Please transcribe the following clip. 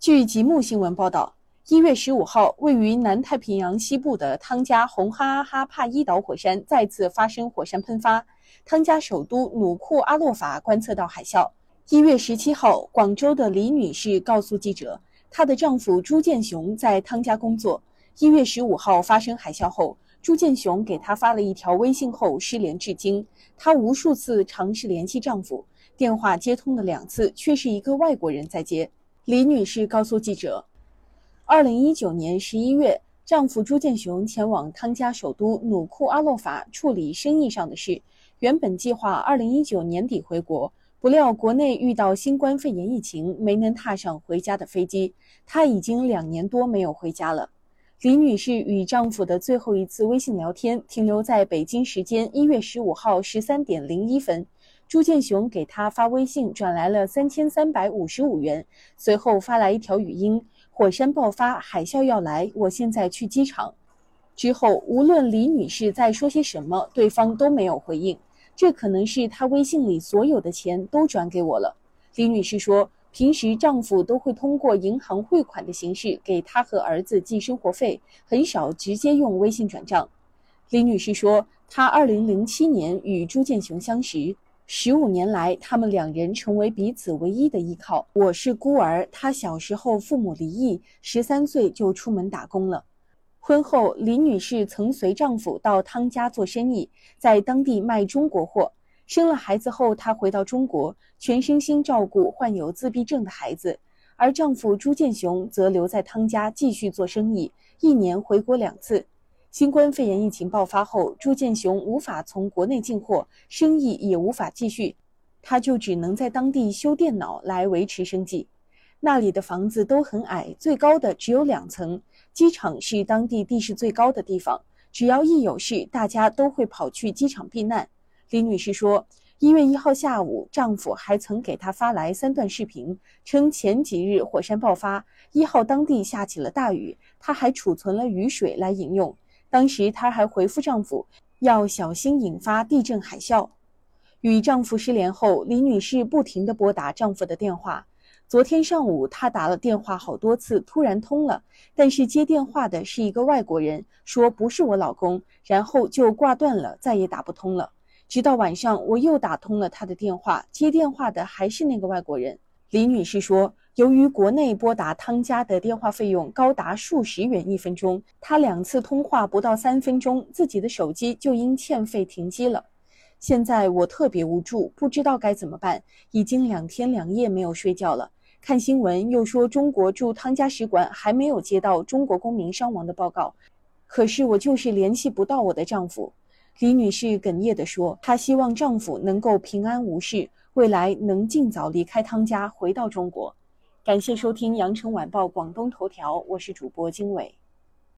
据吉木新闻报道，一月十五号，位于南太平洋西部的汤加红哈哈帕伊岛火山再次发生火山喷发，汤加首都努库阿洛法观测到海啸。一月十七号，广州的李女士告诉记者，她的丈夫朱建雄在汤加工作。一月十五号发生海啸后，朱建雄给她发了一条微信后失联至今。她无数次尝试联系丈夫，电话接通了两次，却是一个外国人在接。李女士告诉记者，二零一九年十一月，丈夫朱建雄前往汤加首都努库阿洛法处理生意上的事，原本计划二零一九年底回国。不料国内遇到新冠肺炎疫情，没能踏上回家的飞机。她已经两年多没有回家了。李女士与丈夫的最后一次微信聊天停留在北京时间一月十五号十三点零一分，朱建雄给她发微信转来了三千三百五十五元，随后发来一条语音：“火山爆发，海啸要来，我现在去机场。”之后无论李女士在说些什么，对方都没有回应。这可能是她微信里所有的钱都转给我了。李女士说，平时丈夫都会通过银行汇款的形式给她和儿子寄生活费，很少直接用微信转账。李女士说，她2007年与朱建雄相识，十五年来，他们两人成为彼此唯一的依靠。我是孤儿，他小时候父母离异，十三岁就出门打工了。婚后，李女士曾随丈夫到汤家做生意，在当地卖中国货。生了孩子后，她回到中国，全身心照顾患有自闭症的孩子，而丈夫朱建雄则留在汤家继续做生意，一年回国两次。新冠肺炎疫情爆发后，朱建雄无法从国内进货，生意也无法继续，他就只能在当地修电脑来维持生计。那里的房子都很矮，最高的只有两层。机场是当地地势最高的地方，只要一有事，大家都会跑去机场避难。李女士说，一月一号下午，丈夫还曾给她发来三段视频，称前几日火山爆发，一号当地下起了大雨，她还储存了雨水来饮用。当时她还回复丈夫要小心引发地震海啸。与丈夫失联后，李女士不停地拨打丈夫的电话。昨天上午，她打了电话好多次，突然通了，但是接电话的是一个外国人，说不是我老公，然后就挂断了，再也打不通了。直到晚上，我又打通了他的电话，接电话的还是那个外国人。李女士说，由于国内拨打汤家的电话费用高达数十元一分钟，她两次通话不到三分钟，自己的手机就因欠费停机了。现在我特别无助，不知道该怎么办，已经两天两夜没有睡觉了。看新闻又说中国驻汤加使馆还没有接到中国公民伤亡的报告，可是我就是联系不到我的丈夫。李女士哽咽地说：“她希望丈夫能够平安无事，未来能尽早离开汤家回到中国。”感谢收听羊城晚报广东头条，我是主播经纬。